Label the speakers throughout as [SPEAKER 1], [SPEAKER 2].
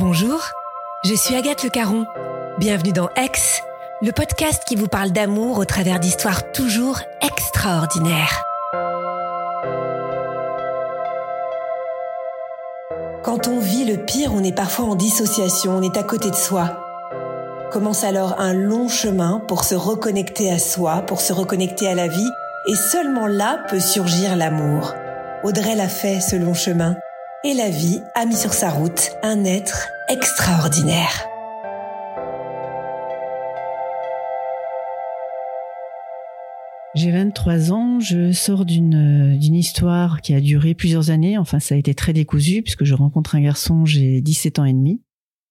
[SPEAKER 1] Bonjour, je suis Agathe Le Caron. Bienvenue dans Aix, le podcast qui vous parle d'amour au travers d'histoires toujours extraordinaires. Quand on vit le pire, on est parfois en dissociation, on est à côté de soi. Commence alors un long chemin pour se reconnecter à soi, pour se reconnecter à la vie, et seulement là peut surgir l'amour. Audrey l'a fait ce long chemin, et la vie a mis sur sa route un être extraordinaire.
[SPEAKER 2] J'ai 23 ans, je sors d'une histoire qui a duré plusieurs années, enfin ça a été très décousu puisque je rencontre un garçon, j'ai 17 ans et demi.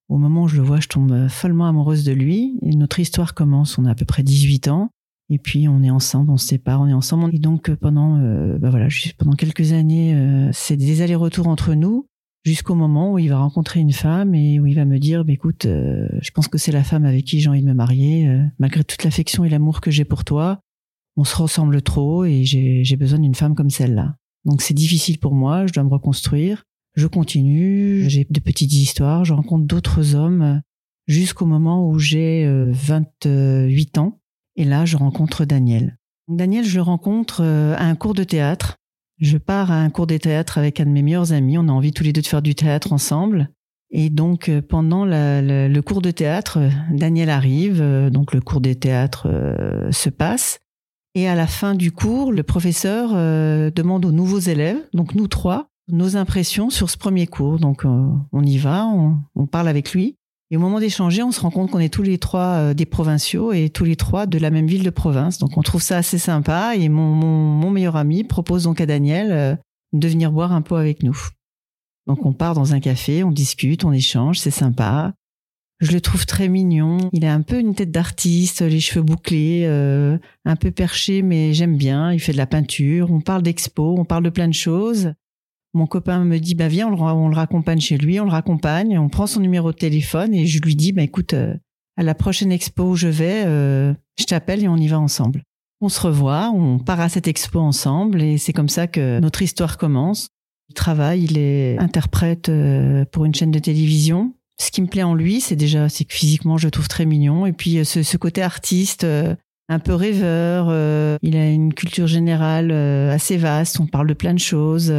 [SPEAKER 2] Au moment où je le vois, je tombe follement amoureuse de lui notre histoire commence, on a à peu près 18 ans et puis on est ensemble, on se sépare, on est ensemble et donc pendant euh, bah voilà, pendant quelques années, euh, c'est des allers-retours entre nous jusqu'au moment où il va rencontrer une femme et où il va me dire bah, écoute, euh, je pense que c'est la femme avec qui j'ai envie de me marier malgré toute l'affection et l'amour que j'ai pour toi on se ressemble trop et j'ai besoin d'une femme comme celle-là. Donc c'est difficile pour moi, je dois me reconstruire. Je continue, j'ai de petites histoires, je rencontre d'autres hommes jusqu'au moment où j'ai 28 euh, ans. Et là, je rencontre Daniel. Daniel, je le rencontre euh, à un cours de théâtre. Je pars à un cours de théâtre avec un de mes meilleurs amis. On a envie tous les deux de faire du théâtre ensemble. Et donc, euh, pendant le cours de théâtre, Daniel arrive. Donc, le cours de théâtre se passe. Et à la fin du cours, le professeur euh, demande aux nouveaux élèves, donc nous trois, nos impressions sur ce premier cours. Donc euh, on y va, on, parle avec lui. Et au moment d'échanger, on se rend compte qu'on est tous les trois euh, des provinciaux et tous les trois de la même ville de province. Donc on trouve ça assez sympa. Et mon, mon, meilleur ami propose donc à Daniel de venir boire un pot avec nous. Donc on part dans un café, on discute, on échange, c'est sympa. Je le trouve très mignon. Il a un peu une tête d'artiste, les cheveux bouclés, euh, un peu perché, mais j'aime bien. Il fait de la peinture. On parle d'expo, on parle de plein de choses. Mon copain me dit, bah viens, on le, raccompagne chez lui, on le raccompagne, on prend son numéro de téléphone et je lui dis, bah écoute, euh, à la prochaine expo où je vais, euh, je t'appelle et on y va ensemble. On se revoit, on part à cette expo ensemble et c'est comme ça que notre histoire commence. Il travaille, il est interprète pour une chaîne de télévision ce qui me plaît en lui, c'est déjà, c'est que physiquement, je le trouve très mignon. Et puis, euh, ce, côté artiste, euh, un peu rêveur. Euh, il a une culture générale assez vaste. On parle de plein de choses.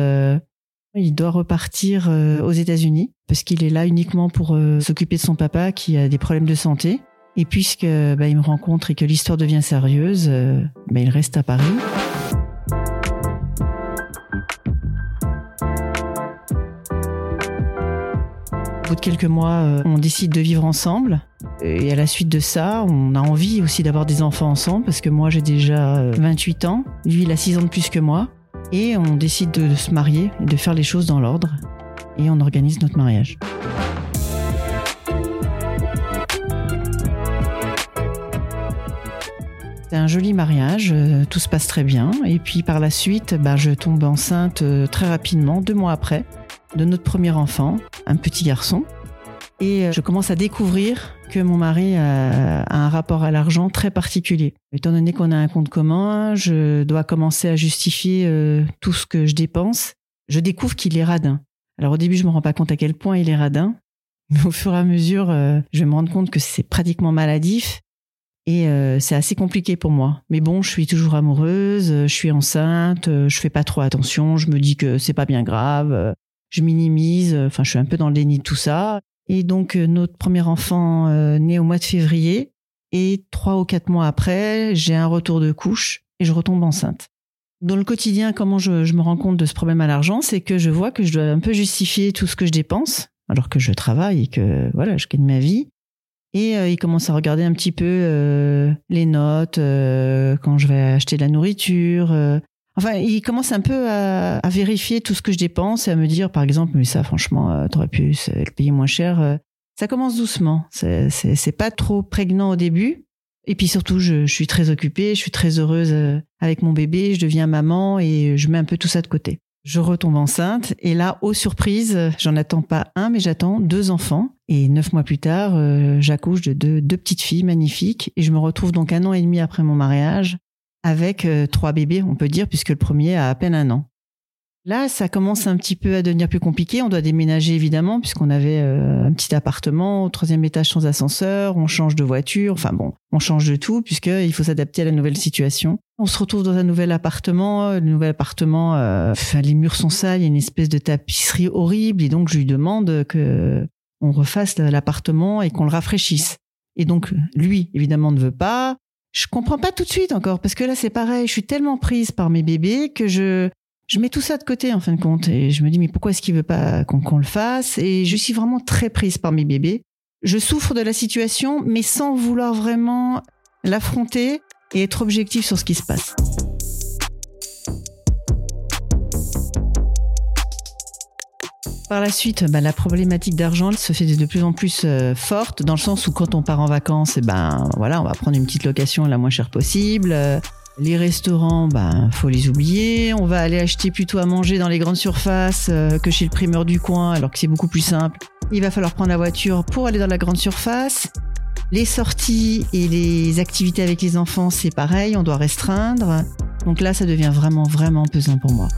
[SPEAKER 2] Il doit repartir aux États-Unis parce qu'il est là uniquement pour s'occuper de son papa qui a des problèmes de santé. Et puisque bah, il me rencontre et que l'histoire devient sérieuse, bah, il reste à Paris. bout de quelques mois, euh, on décide de vivre ensemble. Et à la suite de ça, on a envie aussi d'avoir des enfants ensemble parce que moi j'ai déjà 28 euh, ans, lui il a 6 ans de plus que moi. Et on décide de, se marier et de faire les choses dans l'ordre. Et on organise notre mariage. C'est un joli mariage, euh, tout se passe très bien. Et puis par la suite, bah, je tombe enceinte très rapidement, deux mois après de notre premier enfant, un petit garçon. Et euh, je commence à découvrir que mon mari a, un rapport à l'argent très particulier. Étant donné qu'on a un compte commun, je dois commencer à justifier euh, tout ce que je dépense. Je découvre qu'il est radin. Alors au début, je me rends pas compte à quel point il est radin, mais au fur et à mesure, euh, je me rends compte que c'est pratiquement maladif et c'est assez compliqué pour moi. Mais bon, je suis toujours amoureuse, je suis enceinte, je fais pas trop attention, je me dis que c'est pas bien grave je minimise, euh, enfin je suis un peu dans le déni de tout ça. Et donc euh, notre premier enfant euh, naît au mois de février et trois ou quatre mois après, j'ai un retour de couche et je retombe enceinte. Dans le quotidien, comment je, me rends compte de ce problème à l'argent, c'est que je vois que je dois un peu justifier tout ce que je dépense, alors que je travaille et que voilà, je gagne ma vie. Et il commence à regarder un petit peu les notes quand je vais acheter de la nourriture, Enfin, il commence un peu à, vérifier tout ce que je dépense et à me dire, par exemple, mais ça, franchement, euh, t'aurais pu le payer moins cher. Euh. Ça commence doucement. C'est pas trop prégnant au début. Et puis surtout, je, suis très occupée, je suis très heureuse euh, avec mon bébé, je deviens maman et je mets un peu tout ça de côté. Je retombe enceinte et là, aux surprises, j'en attends pas un, mais j'attends deux enfants. Et neuf mois plus tard, j'accouche de deux, petites filles magnifiques et je me retrouve donc un an et demi après mon mariage avec euh, trois bébés, on peut dire, puisque le premier a à peine un an. Là, ça commence un petit peu à devenir plus compliqué. On doit déménager évidemment, puisqu'on avait euh, un petit appartement au troisième étage sans ascenseur. On change de voiture. Enfin bon, on change de tout puisqu'il faut s'adapter à la nouvelle situation. On se retrouve dans un nouvel appartement. Le nouvel appartement, euh, les murs sont sales. Il y a une espèce de tapisserie horrible. Et donc, je lui demande que on refasse l'appartement et qu'on le rafraîchisse. Et donc, lui, évidemment, ne veut pas je comprends pas tout de suite encore parce que là c'est pareil, je suis tellement prise par mes bébés que je je mets tout ça de côté en fin de compte et je me dis mais pourquoi est-ce qu'il veut pas qu'on le fasse? Et je suis vraiment très prise par mes bébés. Je souffre de la situation mais sans vouloir vraiment l'affronter et être objectif sur ce qui se passe. Par la suite, bah, la problématique d'argent se fait de plus en plus euh, forte, dans le sens où quand on part en vacances, eh ben voilà, on va prendre une petite location la moins chère possible. Les restaurants, ben faut les oublier. On va aller acheter plutôt à manger dans les grandes surfaces euh, que chez le primeur du coin, alors que c'est beaucoup plus simple. Il va falloir prendre la voiture pour aller dans la grande surface. Les sorties et les activités avec les enfants, c'est pareil, on doit restreindre. Donc là, ça devient vraiment, vraiment pesant pour moi.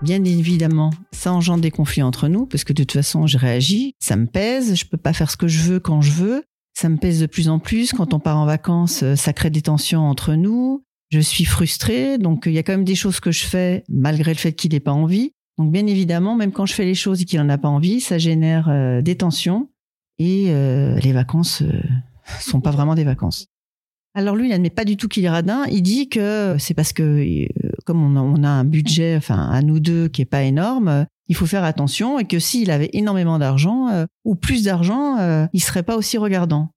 [SPEAKER 2] Bien évidemment, ça engendre des conflits entre nous parce que de toute façon, je réagis, ça me pèse, je peux pas faire ce que je veux quand je veux, ça me pèse de plus en plus. Quand on part en vacances, euh, ça crée des tensions entre nous. Je suis frustrée, donc il y a quand même des choses que je fais malgré le fait qu'il n'ait pas envie. Donc bien évidemment, même quand je fais les choses et qu'il n'en a pas envie, ça génère euh, des tensions et euh, les vacances sont pas vraiment des vacances. Alors lui, il n'admet pas du tout qu'il est radin. Il dit que c'est parce que euh, comme on a, un budget, enfin à nous deux, qui est pas énorme, il faut faire attention et que s'il avait énormément d'argent euh, ou plus d'argent, euh, il serait pas aussi regardant.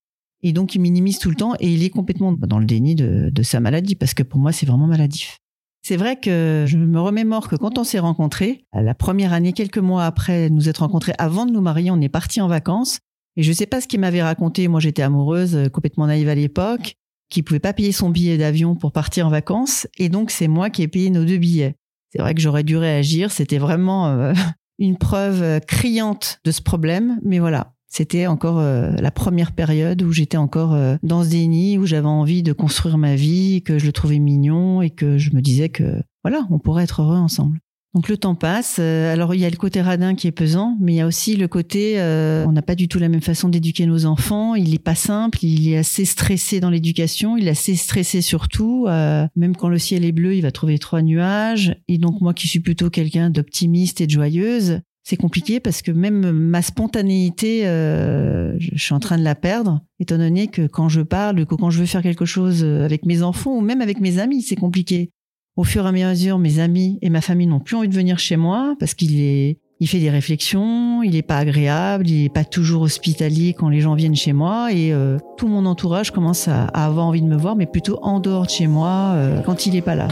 [SPEAKER 2] Et donc il minimise tout le temps et il est complètement dans le déni de, de sa maladie parce que pour moi c'est vraiment maladif. C'est vrai que je me remémore que quand on s'est rencontrés, la première année, quelques mois après nous être rencontrés, avant de nous marier, on est parti en vacances. Et je sais pas ce qu'il m'avait raconté. Moi, j'étais amoureuse, complètement naïve à l'époque qui pouvait pas payer son billet d'avion pour partir en vacances, et donc c'est moi qui ai payé nos deux billets. C'est vrai que j'aurais dû réagir, c'était vraiment euh, une preuve euh, criante de ce problème, mais voilà, c'était encore euh, la première période où j'étais encore dans ce déni, où j'avais envie de construire ma vie, que je le trouvais mignon et que je me disais que voilà, on pourrait être heureux ensemble. Donc le temps passe. Euh, alors il y a le côté radin qui est pesant, mais il y a aussi le côté euh, on n'a pas du tout la même façon d'éduquer nos enfants. Il n'est pas simple, il est assez stressé dans l'éducation, il est assez stressé surtout. Euh, même quand le ciel est bleu, il va trouver trois nuages. Et donc moi qui suis plutôt quelqu'un d'optimiste et de joyeuse, c'est compliqué parce que même ma spontanéité, je suis en train de la perdre, étant donné que quand je parle, que quand je veux faire quelque chose avec mes enfants ou même avec mes amis, c'est compliqué. Au fur et à mesure, mes amis et ma famille n'ont plus envie de venir chez moi parce qu'il est, il fait des réflexions, il n'est pas agréable, il n'est pas toujours hospitalier quand les gens viennent chez moi et euh, tout mon entourage commence à, avoir envie de me voir, mais plutôt en dehors de chez moi euh, quand il n'est pas là.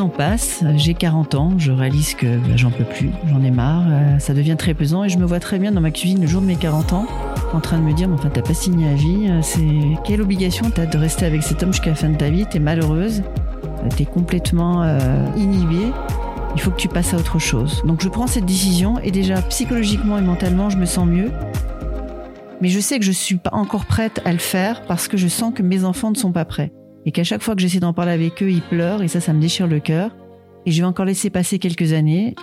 [SPEAKER 2] Ans passent, j'ai 40 ans, je réalise que bah, j'en peux plus, j'en ai marre, euh, ça devient très pesant et je me vois très bien dans ma cuisine le jour de mes 40 ans en train de me dire, mais enfin t'as pas signé à vie, euh, c'est quelle obligation t'as de rester avec cet homme jusqu'à la fin de ta vie, t'es malheureuse, euh, t'es complètement inhibée, il faut que tu passes à autre chose. Donc je prends cette décision et déjà psychologiquement et mentalement je me sens mieux. Mais je sais que je suis pas encore prête à le faire parce que je sens que mes enfants ne sont pas prêts et qu'à chaque fois que j'essaie d'en parler avec eux, ils pleurent et ça, ça me déchire le cœur. Et je vais encore laisser passer quelques années.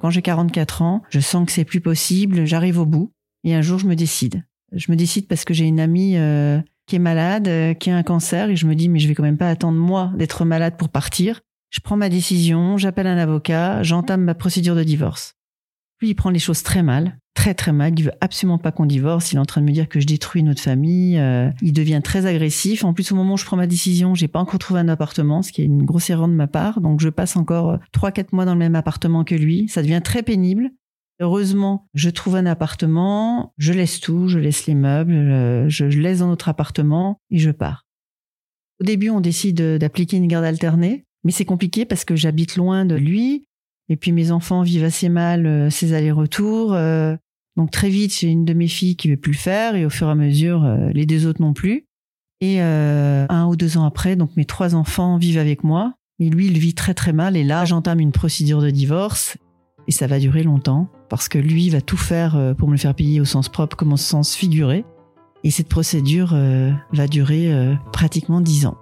[SPEAKER 2] Quand j'ai 44 ans, je sens que c'est plus possible, j'arrive au bout et un jour je me décide. Je me décide parce que j'ai une amie euh, qui est malade, euh, qui a un cancer et je me dis mais je vais quand même pas attendre moi d'être malade pour partir. Je prends ma décision, j'appelle un avocat, j'entame ma procédure de divorce. Lui, il prend les choses très mal très très mal. Il veut absolument pas qu'on divorce. Il est en train de me dire que je détruis notre famille. Euh, il devient très agressif. En plus, au moment où je prends ma décision, j'ai pas encore trouvé un appartement, ce qui est une grosse erreur de ma part. Donc, je passe encore euh, trois quatre mois dans le même appartement que lui. Ça devient très pénible. Heureusement, je trouve un appartement, je laisse tout, je laisse les meubles, euh, je laisse dans notre appartement et je pars. Au début, on décide d'appliquer une garde alternée, mais c'est compliqué parce que j'habite loin de lui et puis mes enfants vivent assez mal ces allers-retours. Donc très vite, j'ai une de mes filles qui veut plus le faire et au fur et à mesure, euh, les deux autres non plus. Et euh, un ou deux ans après, donc mes trois enfants vivent avec moi, mais lui, il vit très très mal. Et là, j'entame une procédure de divorce et ça va durer longtemps parce que lui va tout faire euh, pour me le faire payer au sens propre comme au sens figuré. Et cette procédure va durer pratiquement dix ans.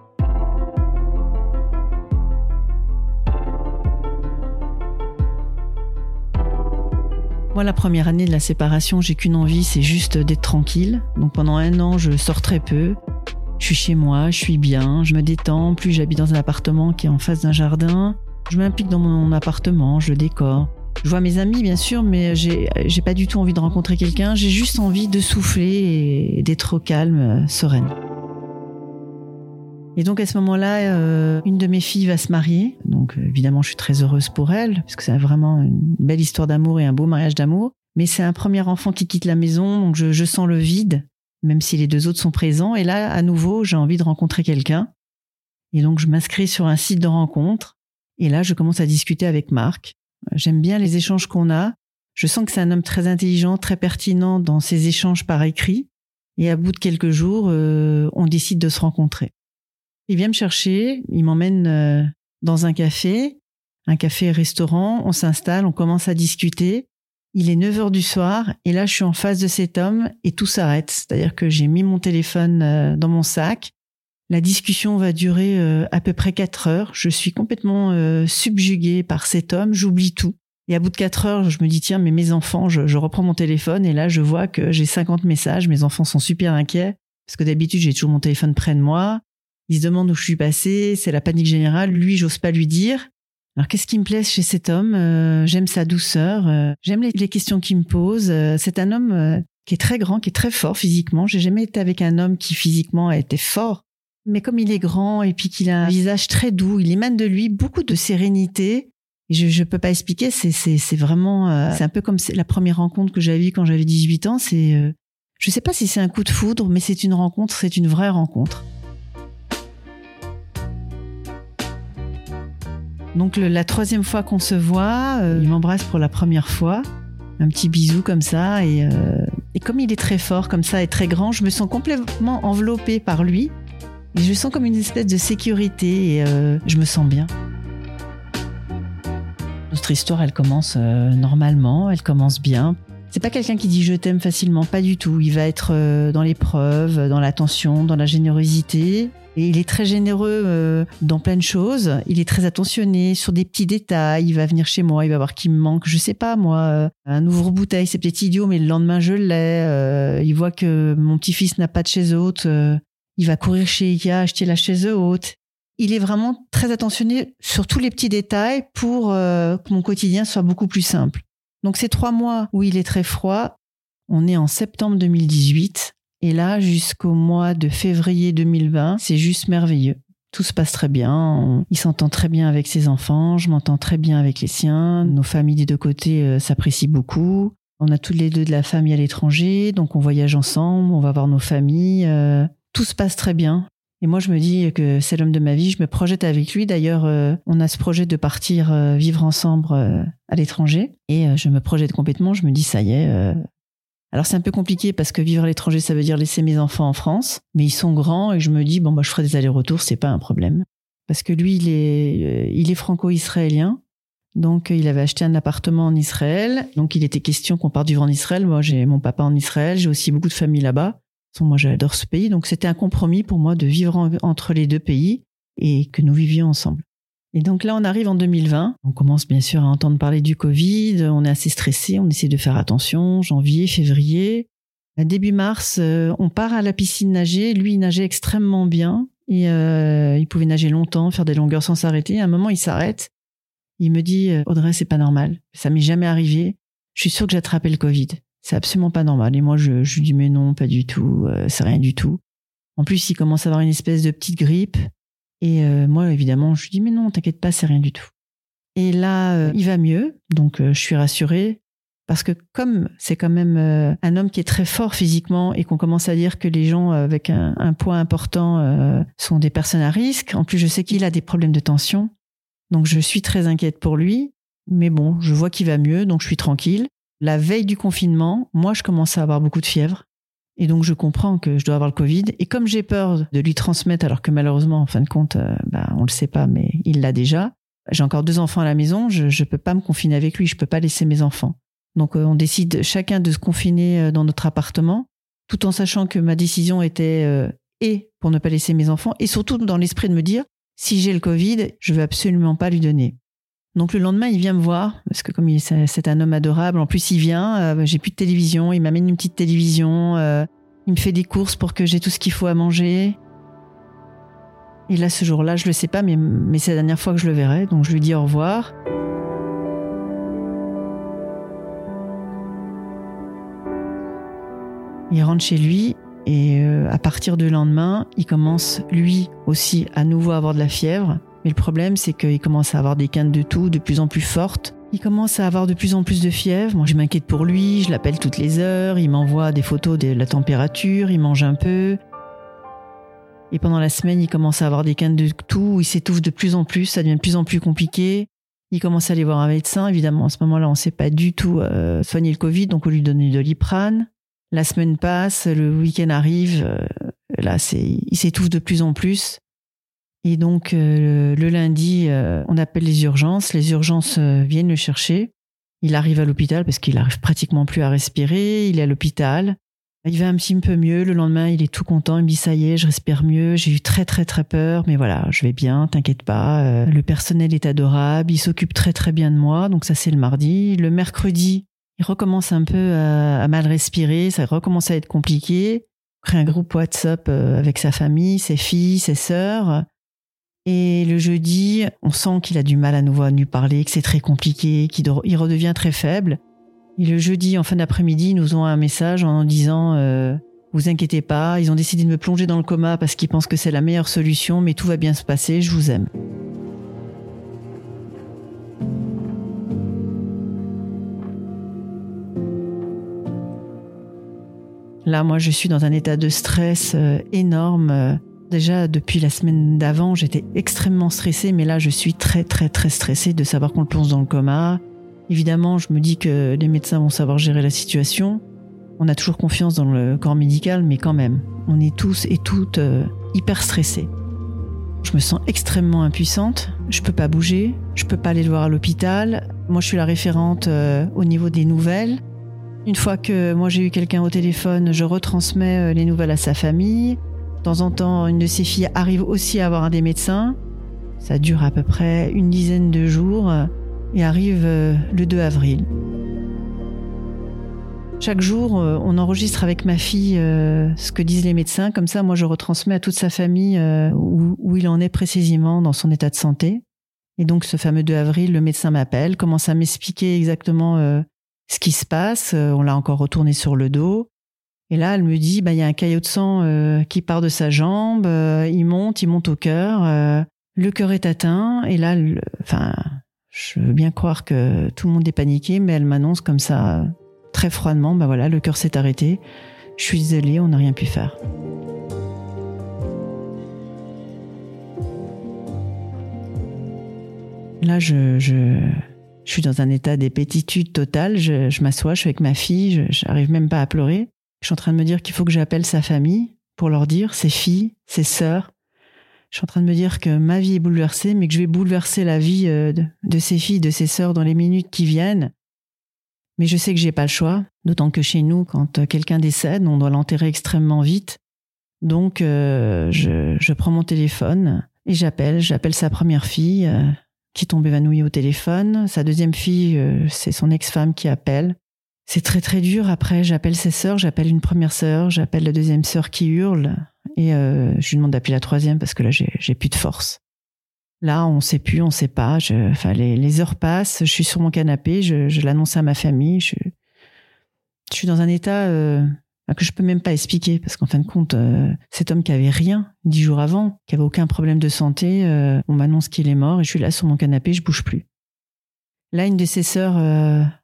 [SPEAKER 2] Moi, la première année de la séparation, j'ai qu'une envie, c'est juste d'être tranquille. Donc pendant un an, je sors très peu. Je suis chez moi, je suis bien, je me détends. Plus j'habite dans un appartement qui est en face d'un jardin. Je m'implique dans mon appartement, je décore. Je vois mes amis, bien sûr, mais j'ai, pas du tout envie de rencontrer quelqu'un. J'ai juste envie de souffler et d'être calme, sereine. Et donc à ce moment-là, euh, une de mes filles va se marier. Donc euh, évidemment, je suis très heureuse pour elle, parce que c'est vraiment une belle histoire d'amour et un beau mariage d'amour. Mais c'est un premier enfant qui quitte la maison, donc je, sens le vide, même si les deux autres sont présents. Et là, à nouveau, j'ai envie de rencontrer quelqu'un. Et donc je m'inscris sur un site de rencontre. Et là, je commence à discuter avec Marc. J'aime bien les échanges qu'on a. Je sens que c'est un homme très intelligent, très pertinent dans ses échanges par écrit. Et à bout de quelques jours, euh, on décide de se rencontrer. Il vient me chercher, il m'emmène euh, dans un café, un café-restaurant, on s'installe, on commence à discuter. Il est 9 heures du soir et là je suis en face de cet homme et tout s'arrête. C'est-à-dire que j'ai mis mon téléphone euh, dans mon sac. La discussion va durer euh, à peu près 4 heures. Je suis complètement subjuguée par cet homme, j'oublie tout. Et à bout de 4 heures, je me dis tiens, mais mes enfants, je, je reprends mon téléphone et là je vois que j'ai 50 messages, mes enfants sont super inquiets parce que d'habitude j'ai toujours mon téléphone près de moi. Il se demande où je suis passé, c'est la panique générale. Lui, j'ose pas lui dire. Alors qu'est-ce qui me plaît chez cet homme? Euh, J'aime sa douceur, euh, j'aime les, questions qu'il me pose. Euh, c'est un homme qui est très grand, qui est très fort physiquement. J'ai jamais été avec un homme qui physiquement a été fort, mais comme il est grand et puis qu'il a un visage très doux, il émane de lui beaucoup de sérénité. je je peux pas expliquer, c'est vraiment c'est un peu comme la première rencontre que j'avais quand j'avais 18 ans, c'est je sais pas si c'est un coup de foudre, mais c'est une rencontre, c'est une vraie rencontre. Donc la troisième fois qu'on se voit, euh, il m'embrasse pour la première fois, un petit bisou comme ça, et, euh, et, comme il est très fort comme ça et très grand, je me sens complètement enveloppée par lui, et je sens comme une espèce de sécurité, et euh, je me sens bien. Notre histoire, elle commence normalement, elle commence bien. C'est pas quelqu'un qui dit je t'aime facilement, pas du tout. Il va être dans l'épreuve, dans l'attention, dans la générosité. Et il est très généreux euh, dans plein de choses. Il est très attentionné sur des petits détails. Il va venir chez moi, il va voir qu'il me manque, je sais pas moi, euh, un ouvre-bouteille. C'est peut-être idiot, mais le lendemain je l'ai. Euh, il voit que mon petit-fils n'a pas de chaise haute. il va courir chez Ikea acheter la chaise haute. Il est vraiment très attentionné sur tous les petits détails pour que mon quotidien soit beaucoup plus simple. Donc ces trois mois où il est très froid, on est en septembre 2018. Et là, jusqu'au mois de février 2020, c'est juste merveilleux. Tout se passe très bien. Il s'entend très bien avec ses enfants. Je m'entends très bien avec les siens. Nos familles des deux côtés euh, s'apprécient beaucoup. On a toutes les deux de la famille à l'étranger, donc on voyage ensemble, on va voir nos familles. Euh, tout se passe très bien. Et moi, je me dis que c'est l'homme de ma vie. Je me projette avec lui. D'ailleurs, euh, on a ce projet de partir vivre ensemble à l'étranger. Et je me projette complètement. Je me dis, ça y est, alors c'est un peu compliqué parce que vivre à l'étranger, ça veut dire laisser mes enfants en France, mais ils sont grands et je me dis bon bah je ferai des allers-retours, c'est pas un problème. Parce que lui il est euh, il est franco-israélien. Donc il avait acheté un appartement en Israël, donc il était question qu'on parte vivre en Israël. Moi j'ai mon papa en Israël, j'ai aussi beaucoup de famille là-bas. Moi j'adore ce pays, donc c'était un compromis pour moi de vivre entre les deux pays et que nous vivions ensemble. Et donc là, on arrive en 2020. On commence bien sûr à entendre parler du Covid. On est assez stressé. On essaie de faire attention. Janvier, février. Début mars, euh, on part à la piscine nager. Lui, il nageait extrêmement bien. Et euh, il pouvait nager longtemps, faire des longueurs sans s'arrêter. À un moment, il s'arrête. Il me dit, euh, Audrey, c'est pas normal. Ça m'est jamais arrivé. Je suis sûr que j'ai attrapé le Covid. C'est absolument pas normal. Et moi, je, je lui dis mais non, pas du tout, c'est rien du tout. En plus, il commence à avoir une espèce de petite grippe. Et euh, moi, évidemment, je lui dis mais non, t'inquiète pas, c'est rien du tout. Et là, euh, il va mieux, donc je suis rassurée. Parce que comme c'est quand même un homme qui est très fort physiquement et qu'on commence à dire que les gens avec un, un poids important sont des personnes à risque, en plus je sais qu'il a des problèmes de tension, donc je suis très inquiète pour lui. Mais bon, je vois qu'il va mieux, donc je suis tranquille. La veille du confinement, moi, je commence à avoir beaucoup de fièvre. Et donc, je comprends que je dois avoir le Covid. Et comme j'ai peur de lui transmettre, alors que malheureusement, en fin de compte, euh, bah, on le sait pas, mais il l'a déjà. J'ai encore deux enfants à la maison. Je ne peux pas me confiner avec lui. Je peux pas laisser mes enfants. Donc, euh, on décide chacun de se confiner euh, dans notre appartement, tout en sachant que ma décision était et pour ne pas laisser mes enfants, et surtout dans l'esprit de me dire, si j'ai le Covid, je veux absolument pas lui donner. Donc le lendemain, il vient me voir parce que comme c'est un homme adorable, en plus il vient. Euh, j'ai plus de télévision, il m'amène une petite télévision, euh, il me fait des courses pour que j'ai tout ce qu'il faut à manger. Et là, ce jour-là, je le sais pas, mais, mais c'est la dernière fois que je le verrai, donc je lui dis au revoir. Il rentre chez lui et euh, à partir du lendemain, il commence lui aussi à nouveau à avoir de la fièvre. Mais le problème, c'est qu'il commence à avoir des quintes de tout de plus en plus fortes. Il commence à avoir de plus en plus de fièvre. Moi, je m'inquiète pour lui. Je l'appelle toutes les heures. Il m'envoie des photos de la température. Il mange un peu. Et pendant la semaine, il commence à avoir des quintes de tout. Il s'étouffe de plus en plus. Ça devient de plus en plus compliqué. Il commence à aller voir un médecin. Évidemment, à ce moment-là, on ne sait pas du tout euh, soigner le Covid, donc on lui donne du doliprane. La semaine passe, le week-end arrive. Euh, là, il s'étouffe de plus en plus. Et donc euh, le lundi, euh, on appelle les urgences. Les urgences euh, viennent le chercher. Il arrive à l'hôpital parce qu'il arrive pratiquement plus à respirer. Il est à l'hôpital. Il va un petit peu mieux. Le lendemain, il est tout content. Il me dit ça y est, je respire mieux. J'ai eu très très très peur, mais voilà, je vais bien. T'inquiète pas. le personnel est adorable. Il s'occupe très très bien de moi. Donc ça c'est le mardi. Le mercredi, il recommence un peu à, mal respirer. Ça recommence à être compliqué. Il crée un groupe WhatsApp avec sa famille, ses filles, ses sœurs. Et le jeudi, on sent qu'il a du mal à nouveau à nous parler, que c'est très compliqué, qu'il redevient très faible. Et le jeudi, en fin d'après-midi, ils nous ont un message en disant euh, Vous inquiétez pas, ils ont décidé de me plonger dans le coma parce qu'ils pensent que c'est la meilleure solution, mais tout va bien se passer, je vous aime. Là, moi, je suis dans un état de stress euh, énorme. Déjà, depuis la semaine d'avant, j'étais extrêmement stressée, mais là, je suis très, très, très stressée de savoir qu'on le plonge dans le coma. Évidemment, je me dis que les médecins vont savoir gérer la situation. On a toujours confiance dans le corps médical, mais quand même, on est tous et toutes euh, hyper stressés. Je me sens extrêmement impuissante. Je peux pas bouger. Je peux pas aller le voir à l'hôpital. Moi, je suis la référente euh, au niveau des nouvelles. Une fois que moi j'ai eu quelqu'un au téléphone, je retransmets euh, les nouvelles à sa famille. Temps en temps, une de ses filles arrive aussi à avoir un des médecins. Ça dure à peu près une dizaine de jours et arrive euh, le 2 avril. Chaque jour, euh, on enregistre avec ma fille euh, ce que disent les médecins. Comme ça, moi, je retransmets à toute sa famille où, il en est précisément dans son état de santé. Et donc, ce fameux 2 avril, le médecin m'appelle, commence à m'expliquer exactement ce qui se passe. On l'a encore retourné sur le dos. Et là, elle me dit, bah, il y a un caillot de sang euh, qui part de sa jambe, euh, il monte, il monte au cœur, euh, le cœur est atteint. Et là, enfin, je veux bien croire que tout le monde est paniqué, mais elle m'annonce comme ça, très froidement, bah voilà, le cœur s'est arrêté. Je suis désolée, on n'a rien pu faire. Là, je suis dans un état d'épétitude totale. Je, je m'assois, je suis avec ma fille, je n'arrive même pas à pleurer. Je suis en train de me dire qu'il faut que j'appelle sa famille pour leur dire, ses filles, ses sœurs. Je suis en train de me dire que ma vie est bouleversée, mais que je vais bouleverser la vie euh, de, ses filles, de ses sœurs dans les minutes qui viennent. Mais je sais que j'ai pas le choix, d'autant que chez nous, quand euh, quelqu'un décède, on doit l'enterrer extrêmement vite. Donc, euh, je, prends mon téléphone et j'appelle. J'appelle sa première fille qui tombe évanouie au téléphone. Sa deuxième fille, c'est son ex-femme qui appelle. C'est très très dur. Après, j'appelle ses sœurs, j'appelle une première sœur, j'appelle la deuxième sœur qui hurle, et euh, je lui demande d'appeler la troisième parce que là, j'ai plus de force. Là, on sait plus, on sait pas. Je, enfin, les, heures passent, je suis sur mon canapé, je, je l'annonce à ma famille, je, je Je suis dans un état euh, que je peux même pas expliquer parce qu'en fin de compte, euh, cet homme qui avait rien dix jours avant, qui avait aucun problème de santé, euh, on m'annonce qu'il est mort et je suis là sur mon canapé, je bouge plus. Là, une de ses sœurs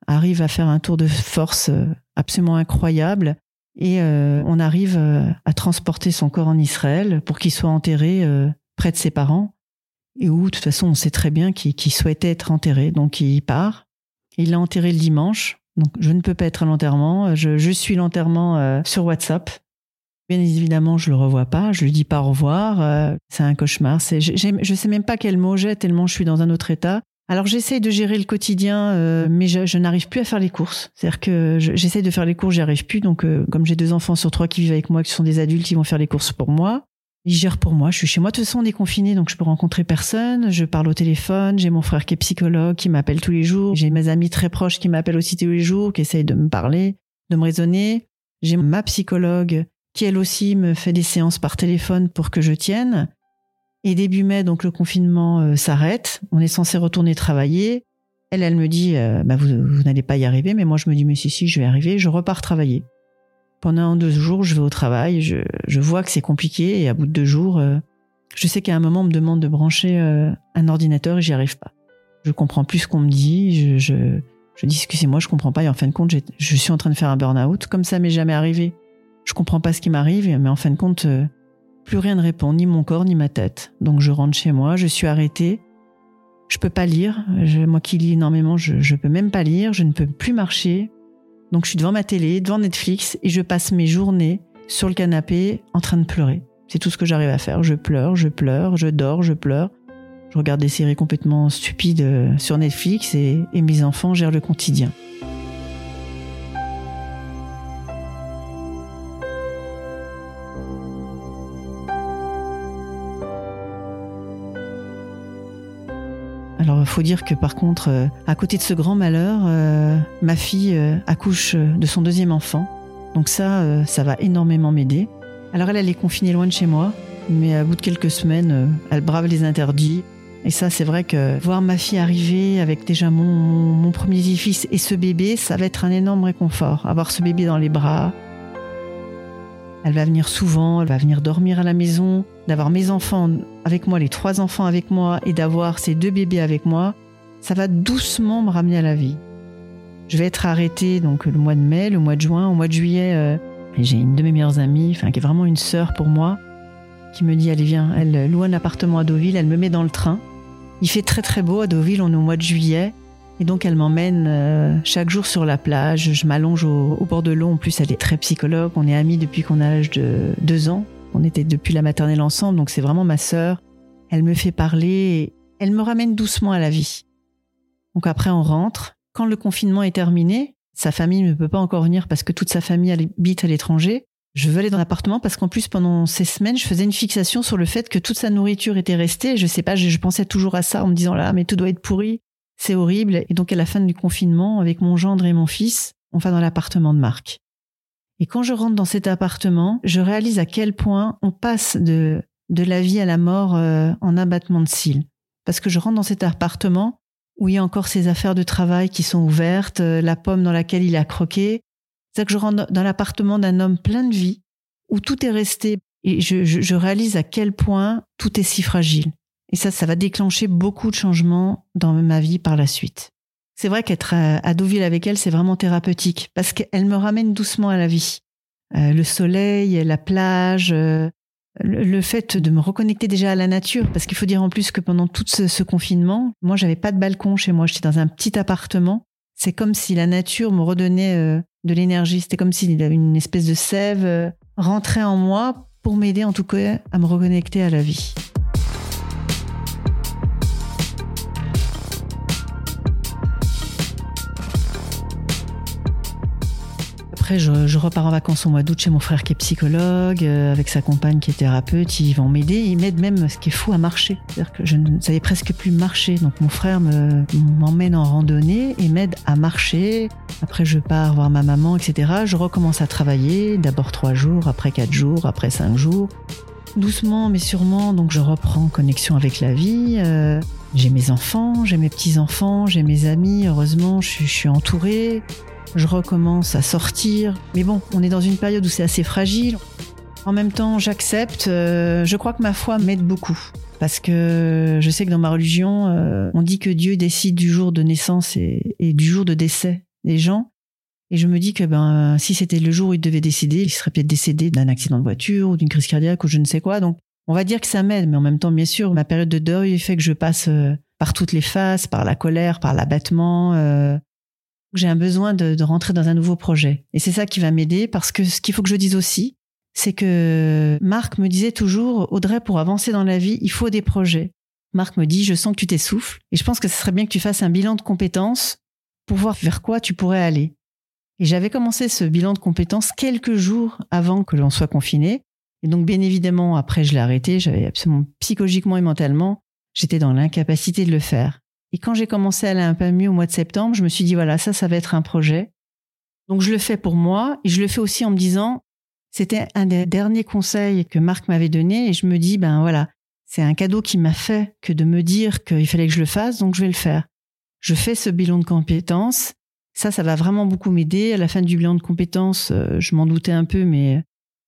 [SPEAKER 2] arrive à faire un tour de force absolument incroyable et on arrive à transporter son corps en Israël pour qu'il soit enterré près de ses parents et où, de toute façon, on sait très bien qu'il souhaitait être enterré. Donc, il part. Il l'a enterré le dimanche. Donc, je ne peux pas être à l'enterrement. Je, suis l'enterrement euh, sur WhatsApp. Bien évidemment, je le revois pas. Je lui dis pas au revoir. Euh, c'est un cauchemar. C'est, je sais même pas quel mot j'ai tellement je suis dans un autre état. Alors j'essaye de gérer le quotidien, euh, mais je, je n'arrive plus à faire les courses. C'est-à-dire que j'essaye de faire les courses, j'y arrive plus. Donc comme j'ai deux enfants sur trois qui vivent avec moi, qui sont des adultes, ils vont faire les courses pour moi. Il gère pour moi. Je suis chez moi. De toute façon, on est donc je peux rencontrer personne. Je parle au téléphone. J'ai mon frère qui est psychologue, qui m'appelle tous les jours. J'ai mes amis très proches qui m'appellent aussi tous les jours, qui essayent de me parler, de me raisonner. J'ai ma psychologue qui, elle aussi, me fait des séances par téléphone pour que je tienne. Et début mai, donc le confinement euh, s'arrête. On est censé retourner travailler. Elle, elle me dit, euh, bah, vous, vous n'allez pas y arriver. Mais moi, je me dis, mais si, si, je vais arriver. Je repars travailler. Pendant deux jours, je vais au travail, je, je vois que c'est compliqué et à bout de deux jours, euh, je sais qu'à un moment, on me demande de brancher un ordinateur et j'y arrive pas. Je comprends plus ce qu'on me dit, je, je, dis excusez-moi, je comprends pas et en fin de compte, je suis en train de faire un burn-out. Comme ça m'est jamais arrivé. Je comprends pas ce qui m'arrive, mais en fin de compte, plus rien ne répond, ni mon corps, ni ma tête. Donc je rentre chez moi, je suis arrêtée. Je peux pas lire. Je, moi qui lis énormément, je, je peux même pas lire. Je ne peux plus marcher. Donc je suis devant ma télé, devant Netflix, et je passe mes journées sur le canapé en train de pleurer. C'est tout ce que j'arrive à faire. Je pleure, je pleure, je dors, je pleure. Je regarde des séries complètement stupides euh, sur Netflix et, et mes enfants gèrent le quotidien. Faut dire que par contre, euh, à côté de ce grand malheur, euh, ma fille euh, accouche de son deuxième enfant. Donc ça, ça va énormément m'aider. Alors elle, elle est confinée loin de chez moi, mais à bout de quelques semaines, elle brave les interdits. Et ça, c'est vrai que voir ma fille arriver avec déjà mon, mon premier fils et ce bébé, ça va être un énorme réconfort. Avoir ce bébé dans les bras, elle va venir souvent, elle va venir dormir à la maison, d'avoir mes enfants avec moi, les trois enfants avec moi, et d'avoir ces deux bébés avec moi, ça va doucement me ramener à la vie. Je vais être arrêtée donc le mois de mai, le mois de juin, au mois de juillet. Euh, j'ai une de mes meilleures amies, enfin qui est vraiment une sœur pour moi, qui me dit allez viens, elle loue un appartement à Deauville, elle me met dans le train. Il fait très très beau à Deauville, on est au mois de juillet. Et donc elle m'emmène euh, chaque jour sur la plage, je m'allonge au, bord de l'eau, en plus elle est très psychologue, on est amis depuis qu'on a l'âge de deux ans, on était depuis la maternelle ensemble, donc c'est vraiment ma sœur. Elle me fait parler, elle me ramène doucement à la vie. Donc après on rentre, quand le confinement est terminé, sa famille ne peut pas encore venir parce que toute sa famille habite à l'étranger. Je veux aller dans l'appartement parce qu'en plus pendant ces semaines, je faisais une fixation sur le fait que toute sa nourriture était restée. Je sais pas, je, je pensais toujours à ça en me disant là, mais tout doit être pourri. C'est horrible. Et donc, à la fin du confinement, avec mon gendre et mon fils, on va dans l'appartement de Marc. Et quand je rentre dans cet appartement, je réalise à quel point on passe de, de la vie à la mort euh, en abattement de cils. Parce que je rentre dans cet appartement où il y a encore ses affaires de travail qui sont ouvertes, euh, la pomme dans laquelle il a croqué. C'est que je rentre dans l'appartement d'un homme plein de vie, où tout est resté. Et je, je réalise à quel point tout est si fragile. Et ça, ça va déclencher beaucoup de changements dans ma vie par la suite. C'est vrai qu'être à Deauville avec elle, c'est vraiment thérapeutique parce qu'elle me ramène doucement à la vie. Euh, le soleil, la plage, euh, le, fait de me reconnecter déjà à la nature, parce qu'il faut dire en plus que pendant tout ce, confinement, moi, j'avais pas de balcon chez moi, j'étais dans un petit appartement. C'est comme si la nature me redonnait euh, de l'énergie. C'était comme si une espèce de sève rentrait en moi pour m'aider en tout cas à me reconnecter à la vie. Après, je, repars en vacances au mois d'août chez mon frère qui est psychologue, euh, avec sa compagne qui est thérapeute. Ils vont m'aider. Ils m'aident même, ce qui est fou, à marcher. C'est-à-dire que je ne savais presque plus marcher. Donc mon frère m'emmène en randonnée et m'aide à marcher. Après, je pars voir ma maman, etc. Je recommence à travailler. D'abord trois jours, après quatre jours, après cinq jours. Doucement, mais sûrement, donc je reprends connexion avec la vie. Euh, j'ai mes enfants, j'ai mes petits-enfants, j'ai mes amis. Heureusement, je, je suis entourée. Je recommence à sortir. Mais bon, on est dans une période où c'est assez fragile. En même temps, j'accepte. Euh, je crois que ma foi m'aide beaucoup. Parce que je sais que dans ma religion, euh, on dit que Dieu décide du jour de naissance et, du jour de décès des gens. Et je me dis que ben si c'était le jour où il devait décider, il serait peut-être décédé d'un accident de voiture ou d'une crise cardiaque ou je ne sais quoi. Donc on va dire que ça m'aide, mais en même temps, bien sûr, ma période de deuil fait que je passe euh, par toutes les phases, par la colère, par l'abattement. J'ai un besoin de, de, rentrer dans un nouveau projet. Et c'est ça qui va m'aider parce que ce qu'il faut que je dise aussi, c'est que Marc me disait toujours, Audrey, pour avancer dans la vie, il faut des projets. Marc me dit, je sens que tu t'essouffles et je pense que ce serait bien que tu fasses un bilan de compétences pour voir vers quoi tu pourrais aller. Et j'avais commencé ce bilan de compétences quelques jours avant que l'on soit confiné. Et donc, bien évidemment, après, je l'ai arrêté. J'avais absolument psychologiquement et mentalement, j'étais dans l'incapacité de le faire. Et quand j'ai commencé à aller un peu mieux au mois de septembre, je me suis dit, voilà, ça, ça va être un projet. Donc, je le fais pour moi et je le fais aussi en me disant, c'était un des derniers conseils que Marc m'avait donné et je me dis, ben voilà, c'est un cadeau qui m'a fait que de me dire qu'il fallait que je le fasse, donc je vais le faire. Je fais ce bilan de compétences. Ça, ça va vraiment beaucoup m'aider. À la fin du bilan de compétences, euh, je m'en doutais un peu, mais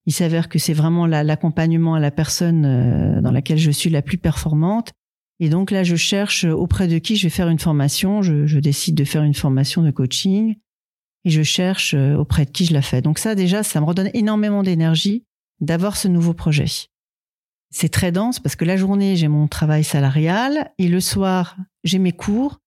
[SPEAKER 2] il s'avère que c'est vraiment l'accompagnement à la personne euh, dans laquelle je suis la plus performante. Et donc là, je cherche auprès de qui je vais faire une formation. Je, je décide de faire une formation de coaching et je cherche euh, auprès de qui je la fais. Donc ça, déjà, ça me redonne énormément d'énergie d'avoir ce nouveau projet. C'est très dense parce que la journée, j'ai mon travail salarial et le soir, j'ai mes cours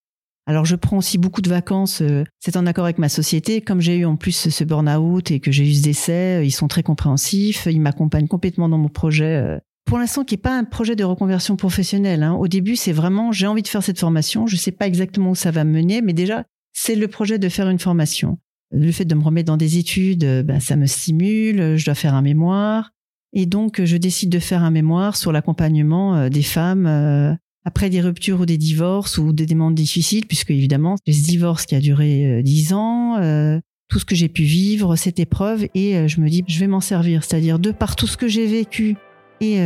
[SPEAKER 2] alors je prends aussi beaucoup de vacances, euh, c'est en accord avec ma société. Comme j'ai eu en plus ce burn-out et que j'ai eu ce décès, euh, ils sont très compréhensifs, ils m'accompagnent complètement dans mon projet. Euh. Pour l'instant, qui n'est pas un projet de reconversion professionnelle. Hein. Au début, c'est vraiment j'ai envie de faire cette formation. Je ne sais pas exactement où ça va me mener, mais déjà c'est le projet de faire une formation. Le fait de me remettre dans des études, ben, ça me stimule. Je dois faire un mémoire. Et donc, je décide de faire un mémoire sur l'accompagnement des femmes après des ruptures ou des divorces ou des demandes difficiles, puisque évidemment, ce divorce qui a duré euh, dix ans, euh, tout ce que j'ai pu vivre, cette épreuve, et euh, je me dis, je vais m'en servir. C'est-à-dire, de par tout ce que j'ai vécu et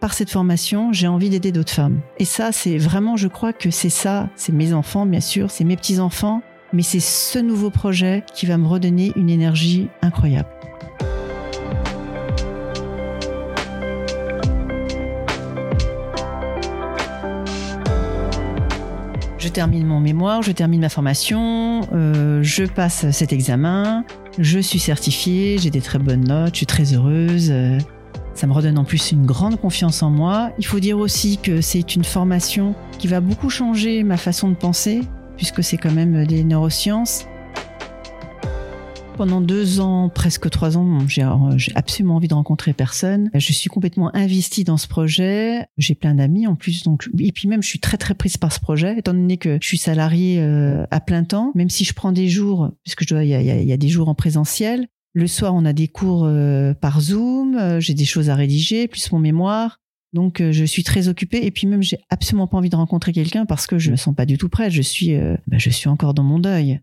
[SPEAKER 2] par cette formation, j'ai envie d'aider d'autres femmes. Et ça, c'est vraiment, je crois que c'est ça, c'est mes enfants, bien sûr, c'est mes petits-enfants, mais c'est ce nouveau projet qui va me redonner une énergie incroyable. Je termine mon mémoire, je termine ma formation, euh, je passe cet examen, je suis certifiée, j'ai des très bonnes notes, je suis très heureuse. Euh, ça me redonne en plus une grande confiance en moi. Il faut dire aussi que c'est une formation qui va beaucoup changer ma façon de penser, puisque c'est quand même des neurosciences. Pendant deux ans, presque trois ans, j'ai absolument envie de rencontrer personne. Je suis complètement investie dans ce projet. J'ai plein d'amis en plus, donc et puis même je suis très très prise par ce projet, étant donné que je suis salariée euh, à plein temps. Même si je prends des jours, puisque je dois, il y a, des jours en présentiel. Le soir, on a des cours euh, par Zoom. Euh, j'ai des choses à rédiger, plus mon mémoire. Donc je suis très occupée et puis même j'ai absolument pas envie de rencontrer quelqu'un parce que je me sens pas du tout prête. Je suis, bah, je suis encore dans mon deuil.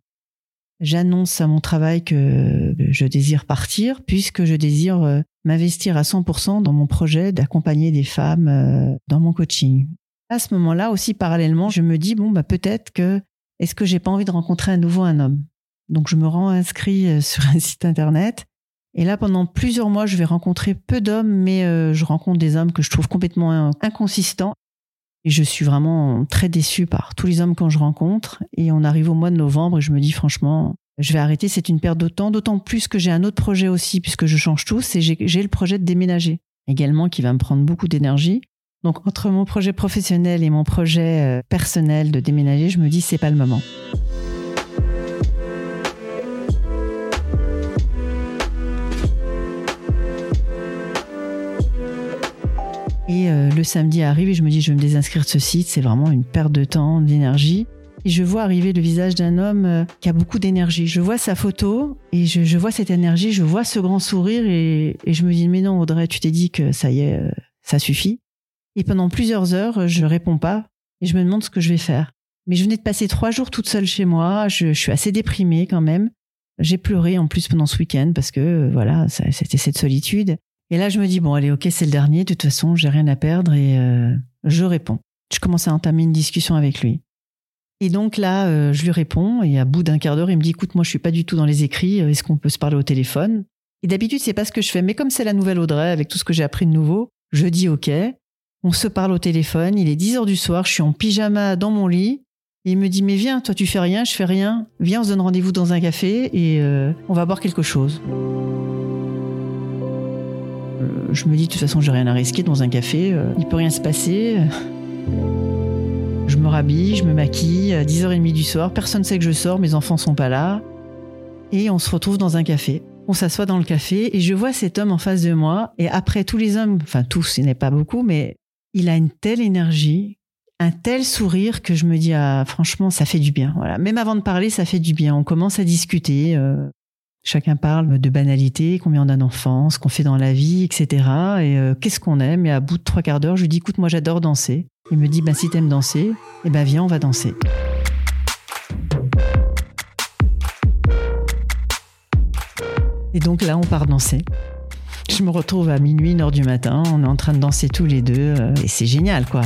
[SPEAKER 2] J'annonce à mon travail que je désire partir puisque je désire euh, m'investir à 100% dans mon projet d'accompagner des femmes euh, dans mon coaching. À ce moment-là aussi parallèlement, je me dis bon bah peut-être que est-ce que j'ai pas envie de rencontrer à nouveau un homme? Donc je me rends inscrit euh, sur un site internet et là pendant plusieurs mois, je vais rencontrer peu d'hommes mais je rencontre des hommes que je trouve complètement inconsistants et je suis vraiment très déçue par tous les hommes quand je rencontre. Et on arrive au mois de novembre et je me dis franchement, je vais arrêter, c'est une perte de temps, d'autant plus que j'ai un autre projet aussi, puisque je change tout, c'est j'ai le projet de déménager également qui va me prendre beaucoup d'énergie. Donc entre mon projet professionnel et mon projet euh, personnel de déménager, je me dis c'est pas le moment. Et euh, le samedi arrive et je me dis, je vais me désinscrire de ce site. C'est vraiment une perte de temps, d'énergie. Et je vois arriver le visage d'un homme euh, qui a beaucoup d'énergie. Je vois sa photo et je, vois cette énergie, je vois ce grand sourire et, je me dis, mais non, Audrey, tu t'es dit que ça y est, euh, ça suffit. Et pendant plusieurs heures, je réponds pas et je me demande ce que je vais faire. Mais je venais de passer trois jours toute seule chez moi. Je, je suis assez déprimée quand même. J'ai pleuré en plus pendant ce week-end parce que voilà, c'était cette solitude. Et là, je me dis, bon, allez, ok, c'est le dernier, de toute façon, j'ai rien à perdre et euh, je réponds. Je commence à entamer une discussion avec lui. Et donc là, euh, je lui réponds et à bout d'un quart d'heure, il me dit "Écoute, moi, je suis pas du tout dans les écrits. Est-ce qu'on peut se parler au téléphone? Et d'habitude, c'est pas ce que je fais, mais comme c'est la nouvelle Audrey, avec tout ce que j'ai appris de nouveau, je dis OK. On se parle au téléphone. Il est 10 heures du soir. Je suis en pyjama dans mon lit. Et il me dit, mais viens, toi tu fais rien, je fais rien. Viens, on se donne rendez-vous dans un café et euh, on va boire quelque chose. Je me dis, de toute façon, j'ai rien à risquer dans un café. Euh, il peut rien se passer. Je me rhabille, je me maquille. À 10h30 du soir, personne ne sait que je sors, mes enfants sont pas là. Et on se retrouve dans un café. On s'assoit dans le café et je vois cet homme en face de moi. Et après tous les hommes, enfin tous, il n'est pas beaucoup, mais il a une telle énergie un tel sourire que je me dis ah franchement ça fait du bien voilà même avant de parler ça fait du bien on commence à discuter euh, chacun parle de banalité combien on a d'enfants ce qu'on fait dans la vie etc et euh, qu'est-ce qu'on aime? Et à bout de trois quarts d'heure je lui dis écoute moi j'adore danser. Il me dit bah si t'aimes danser eh ben viens on va danser. Et donc là on part danser. Je me retrouve à minuit, une heure du matin, on est en train de danser tous les deux, euh, et c'est génial, quoi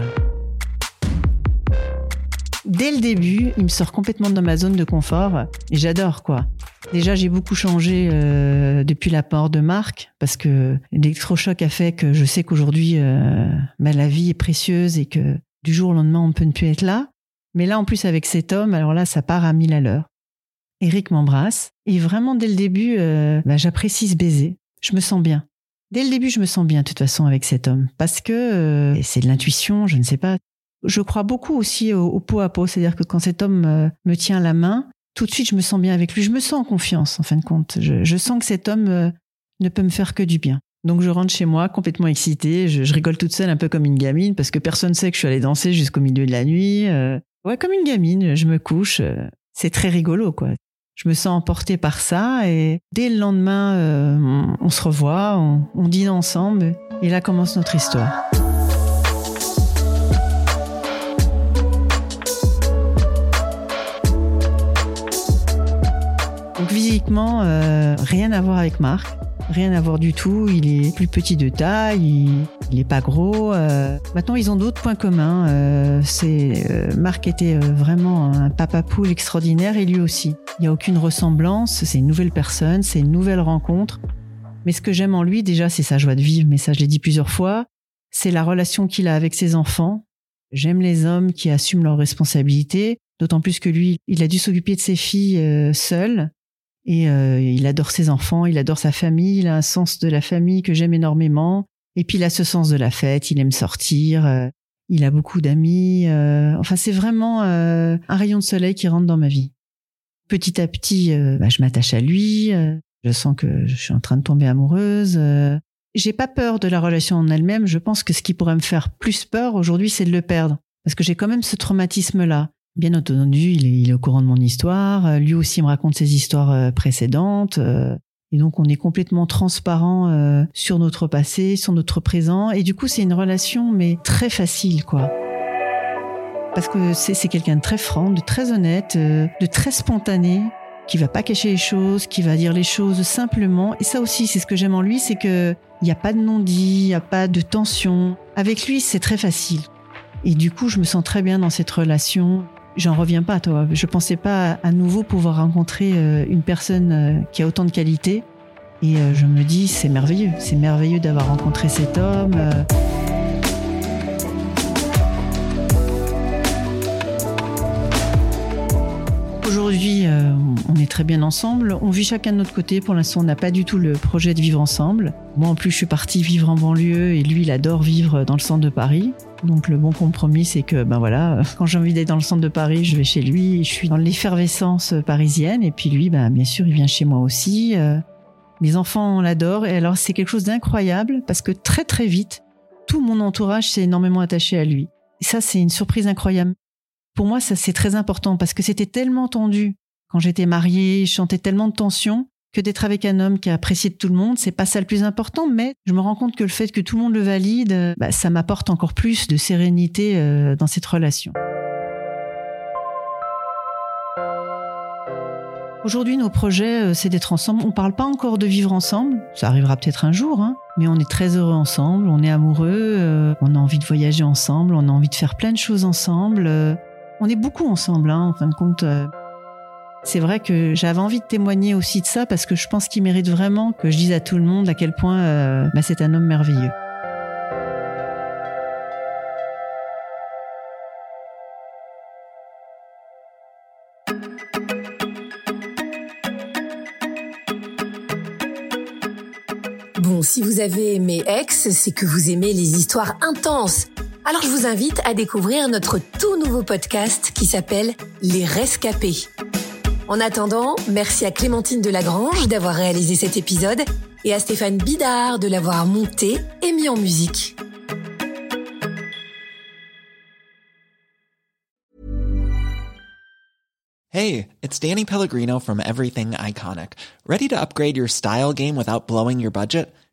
[SPEAKER 2] dès le début, il me sort complètement de ma zone de confort et j'adore quoi. Déjà, j'ai beaucoup changé euh, depuis la mort de Marc parce que l'électrochoc a fait que je sais qu'aujourd'hui, euh, bah, la vie est précieuse et que du jour au lendemain, on peut ne plus être là. Mais là, en plus, avec cet homme, alors là, ça part à mille à l'heure. Eric m'embrasse et vraiment, dès le début, euh, bah, j'apprécie ce baiser. Je me sens bien. Dès le début, je me sens bien, de toute façon, avec cet homme. Parce que c'est de l'intuition, je ne sais pas. Je crois beaucoup aussi au, pot à pot, c'est-à-dire que quand cet homme euh, me tient la main, tout de suite je me sens bien avec lui, je me sens en confiance en fin de compte. Je, sens que cet homme euh, ne peut me faire que du bien. Donc je rentre chez moi complètement excitée, je, rigole toute seule un peu comme une gamine parce que personne ne sait que je suis allée danser jusqu'au milieu de la nuit. Euh. ouais, comme une gamine, je me couche. c'est très rigolo quoi. Je me sens emportée par ça et dès le lendemain, on, se revoit, on dîne ensemble et là commence notre histoire. Physiquement, euh, rien à voir avec Marc. Rien à voir du tout. Il est plus petit de taille, il, n'est pas gros. Euh. Maintenant, ils ont d'autres points communs. Euh, c'est Marc était vraiment un papa poule extraordinaire et lui aussi. Il n'y a aucune ressemblance. C'est une nouvelle personne, c'est une nouvelle rencontre. Mais ce que j'aime en lui, déjà, c'est sa joie de vivre. Mais ça, je l'ai dit plusieurs fois. C'est la relation qu'il a avec ses enfants. J'aime les hommes qui assument leurs responsabilités. D'autant plus que lui, il a dû s'occuper de ses filles seul. Et euh, il adore ses enfants, il adore sa famille, il a un sens de la famille que j'aime énormément. Et puis il a ce sens de la fête, il aime sortir, euh, il a beaucoup d'amis. Euh, enfin, c'est vraiment un rayon de soleil qui rentre dans ma vie. Petit à petit, bah, je m'attache à lui. je sens que je suis en train de tomber amoureuse. j'ai pas peur de la relation en elle-même. Je pense que ce qui pourrait me faire plus peur aujourd'hui, c'est de le perdre, parce que j'ai quand même ce traumatisme-là. Bien entendu, il est, au courant de mon histoire. Euh, lui aussi me raconte ses histoires euh, précédentes. Euh, et donc, on est complètement transparent sur notre passé, sur notre présent. Et du coup, c'est une relation, mais très facile, quoi. Parce que c'est quelqu'un de très franc, de très honnête, de très spontané, qui va pas cacher les choses, qui va dire les choses simplement. Et ça aussi, c'est ce que j'aime en lui, c'est que il n'y a pas de non-dit, il n'y a pas de tension. Avec lui, c'est très facile. Et du coup, je me sens très bien dans cette relation. J'en reviens pas, toi. Je pensais pas à nouveau pouvoir rencontrer euh, une personne euh, qui a autant de qualités. Et euh, je me dis, c'est merveilleux. C'est merveilleux d'avoir rencontré cet homme. Aujourd'hui, on est très bien ensemble. On vit chacun de notre côté. Pour l'instant, on n'a pas du tout le projet de vivre ensemble. Moi, en plus, je suis partie vivre en banlieue et lui, il adore vivre dans le centre de Paris. Donc le bon compromis, c'est que ben voilà, quand j'ai envie d'être dans le centre de Paris, je vais chez lui. Je suis dans l'effervescence parisienne, et puis lui, ben bien sûr, il vient chez moi aussi. Euh. mes enfants l'adorent, et alors c'est quelque chose d'incroyable parce que très très vite, tout mon entourage s'est énormément attaché à lui. Et ça, c'est une surprise incroyable. Pour moi, ça c'est très important parce que c'était tellement tendu quand j'étais mariée, je chantais tellement de tensions que d'être avec un homme qui a apprécié de tout le monde, c'est pas ça le plus important, mais je me rends compte que le fait que tout le monde le valide, bah, ça m'apporte encore plus de sérénité euh, dans cette relation. Aujourd'hui, nos projets, euh, c'est d'être ensemble. On parle pas encore de vivre ensemble. Ça arrivera peut-être un jour, hein. mais on est très heureux ensemble. On est amoureux. Euh, on a envie de voyager ensemble. On a envie de faire plein de choses ensemble. On est beaucoup ensemble, hein, en fin de compte. Euh. C'est vrai que j'avais envie de témoigner aussi de ça parce que je pense qu'il mérite vraiment que je dise à tout le monde à quel point euh, bah, c'est un homme merveilleux.
[SPEAKER 1] Bon, si vous avez aimé Ex, c'est que vous aimez les histoires intenses. Alors je vous invite à découvrir notre tout nouveau podcast qui s'appelle Les Rescapés. En attendant, merci à Clémentine Delagrange d'avoir réalisé cet épisode et à Stéphane Bidard de l'avoir monté et mis en musique.
[SPEAKER 3] Hey, it's Danny Pellegrino from Everything Iconic. Ready to upgrade your style game without blowing your budget?